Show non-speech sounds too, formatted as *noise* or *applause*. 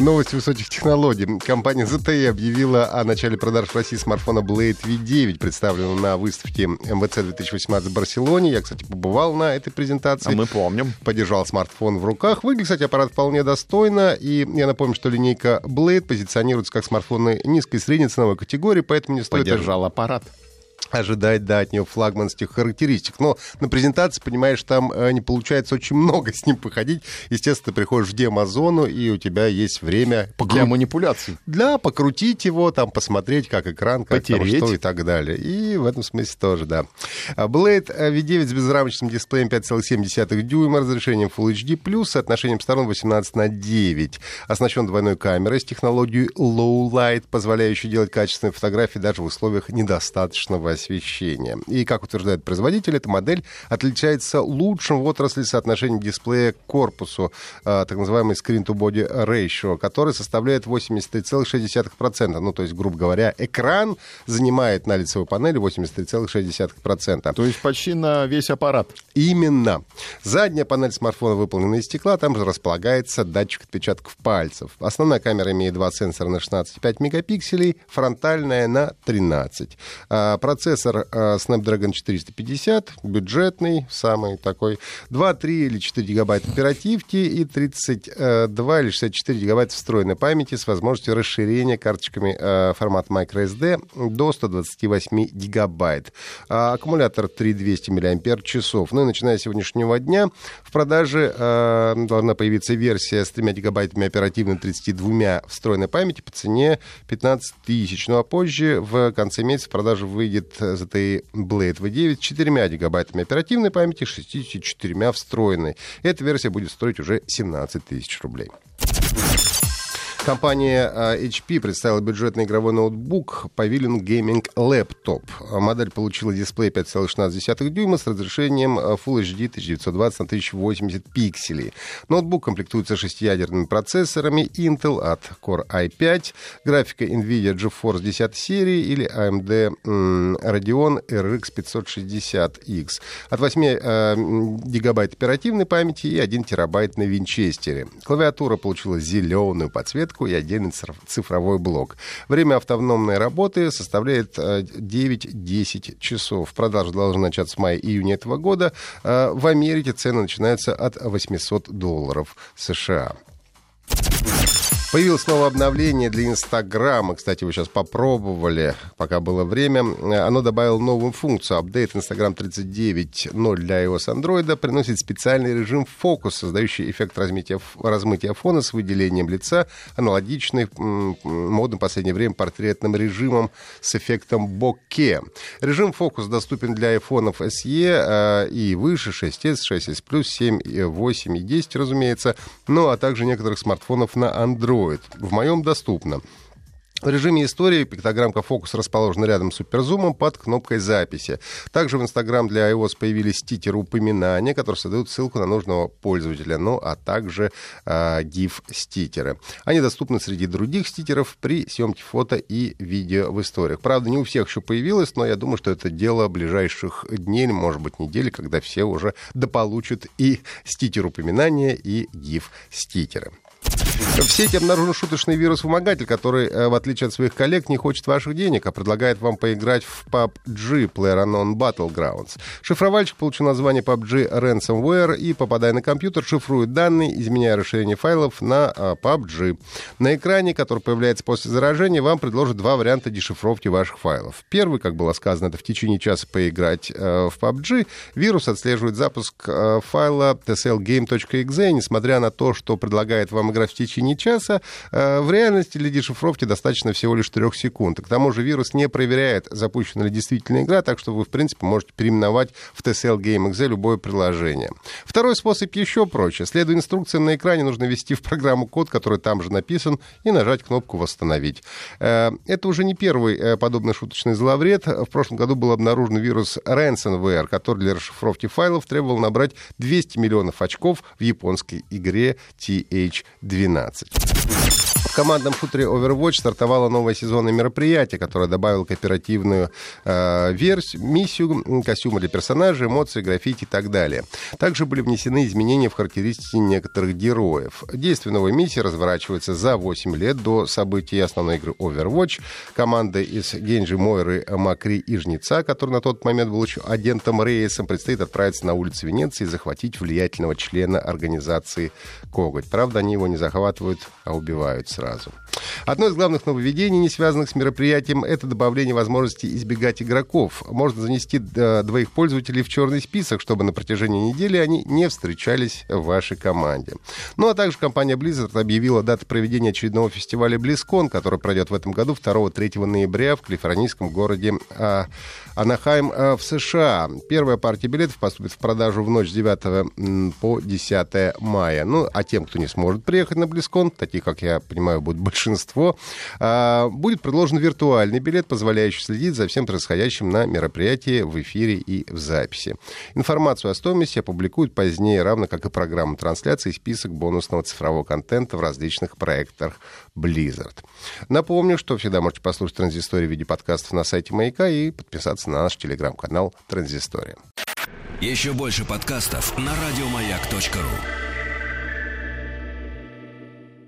Новости высоких технологий. Компания ZTE объявила о начале продаж в России смартфона Blade V9, представленного на выставке МВЦ 2018 в Барселоне. Я, кстати, побывал на этой презентации. А мы помним. Подержал смартфон в руках. Выглядит, кстати, аппарат вполне достойно. И я напомню, что линейка Blade позиционируется как смартфоны низкой и средней ценовой категории, поэтому не стоит... Подержал аппарат ожидать, да, от нее флагманских характеристик. Но на презентации, понимаешь, там э, не получается очень много с ним походить. Естественно, ты приходишь в демозону, и у тебя есть время... Покру... Для манипуляций. Для, покрутить его, там, посмотреть, как экран, как там, что и так далее. И в этом смысле тоже, да. Blade V9 с безрамочным дисплеем 5,7 дюйма, разрешением Full HD+, соотношением сторон 18 на 9. Оснащен двойной камерой с технологией Low Light, позволяющей делать качественные фотографии даже в условиях недостаточного освещения. И, как утверждает производитель, эта модель отличается лучшим в отрасли соотношением дисплея к корпусу, а, так называемый screen-to-body ratio, который составляет 83,6%. Ну, то есть, грубо говоря, экран занимает на лицевой панели 83,6%. То есть почти на весь аппарат. Именно. Задняя панель смартфона выполнена из стекла, там же располагается датчик отпечатков пальцев. Основная камера имеет два сенсора на 16,5 мегапикселей, фронтальная на 13. А, процессор э, Snapdragon 450, бюджетный, самый такой, 2, 3 или 4 гигабайта оперативки и 32 или 64 гигабайта встроенной памяти с возможностью расширения карточками э, формата microSD до 128 гигабайт. А аккумулятор 3200 мАч. Ну и начиная с сегодняшнего дня в продаже э, должна появиться версия с 3 гигабайтами оперативной 32 встроенной памяти по цене 15 тысяч. Ну а позже в конце месяца в продажу выйдет ZTE Blade V9 с 4 гигабайтами оперативной памяти, 64 встроенной. Эта версия будет стоить уже 17 тысяч рублей. Компания а, HP представила бюджетный игровой ноутбук Pavilion Gaming Laptop. Модель получила дисплей 5,16 дюйма с разрешением а, Full HD 1920 на 1080 пикселей. Ноутбук комплектуется шестиядерными процессорами Intel от Core i5, графика NVIDIA GeForce 10 серии или AMD Radeon RX 560X. От 8 э, гигабайт оперативной памяти и 1 терабайт на винчестере. Клавиатура получила зеленую подсветку розетку и отдельный цифровой блок. Время автономной работы составляет 9-10 э, часов. Продажа должна начаться с мая-июня этого года. Э, в Америке цены начинаются от 800 долларов США. Появилось новое обновление для Инстаграма. Кстати, вы сейчас попробовали, пока было время. Оно добавило новую функцию. Апдейт Instagram 39.0 для iOS Android приносит специальный режим фокус, создающий эффект размытия, размытия фона с выделением лица, аналогичный модным в последнее время портретным режимом с эффектом боке. Режим фокус доступен для iPhone SE э, и выше 6s, 6s Plus, 7, 8 и 10, разумеется, ну а также некоторых смартфонов на Android стоит. В моем доступно. В режиме истории пиктограммка фокус расположена рядом с суперзумом под кнопкой записи. Также в Инстаграм для iOS появились стикеры упоминания, которые создают ссылку на нужного пользователя, ну а также э, GIF-стикеры. Они доступны среди других стикеров при съемке фото и видео в историях. Правда, не у всех еще появилось, но я думаю, что это дело ближайших дней, может быть, недели, когда все уже дополучат и стикер упоминания, и GIF-стикеры. В сети обнаружен шуточный вирус-вымогатель, который, э, в отличие от своих коллег, не хочет ваших денег, а предлагает вам поиграть в PUBG PlayerUnknown Battlegrounds. Шифровальщик получил название PUBG Ransomware и, попадая на компьютер, шифрует данные, изменяя расширение файлов на PUBG. А, на экране, который появляется после заражения, вам предложат два варианта дешифровки ваших файлов. Первый, как было сказано, это в течение часа поиграть э, в PUBG. Вирус отслеживает запуск э, файла tslgame.exe, несмотря на то, что предлагает вам играть в течение часа. Э, в реальности для дешифровки достаточно всего лишь 3 секунд. к тому же вирус не проверяет, запущена ли действительно игра, так что вы, в принципе, можете переименовать в TSL Game Exe любое приложение. Второй способ еще проще. Следуя инструкциям на экране, нужно ввести в программу код, который там же написан, и нажать кнопку «Восстановить». Э, это уже не первый э, подобный шуточный зловред. В прошлом году был обнаружен вирус Ransomware, который для расшифровки файлов требовал набрать 200 миллионов очков в японской игре TH12. 12. В командном шутере Overwatch стартовало новое сезонное мероприятие, которое добавило кооперативную э, версию, миссию, костюмы для персонажей, эмоции, граффити и так далее. Также были внесены изменения в характеристики некоторых героев. Действие новой миссии разворачивается за 8 лет до событий основной игры Overwatch. Команда из Генджи Мойры, Макри и Жнеца, который на тот момент был еще агентом Рейсом, предстоит отправиться на улицы Венеции и захватить влиятельного члена организации Коготь. Правда, они его не захватывают, а убивают сразу. atrasam. Одно из главных нововведений, не связанных с мероприятием, это добавление возможности избегать игроков. Можно занести э, двоих пользователей в черный список, чтобы на протяжении недели они не встречались в вашей команде. Ну а также компания Blizzard объявила дату проведения очередного фестиваля BlizzCon, который пройдет в этом году 2-3 ноября в калифорнийском городе а, Анахайм а, в США. Первая партия билетов поступит в продажу в ночь с 9 по 10 мая. Ну, а тем, кто не сможет приехать на BlizzCon, таких, как я понимаю, будет *laughs* большинство, а, будет предложен виртуальный билет, позволяющий следить за всем происходящим на мероприятии в эфире и в записи. Информацию о стоимости опубликуют позднее, равно как и программу трансляции и список бонусного цифрового контента в различных проектах Blizzard. Напомню, что всегда можете послушать Транзисторию в виде подкастов на сайте Маяка и подписаться на наш телеграм-канал Транзистория. Еще больше подкастов на радиомаяк.ру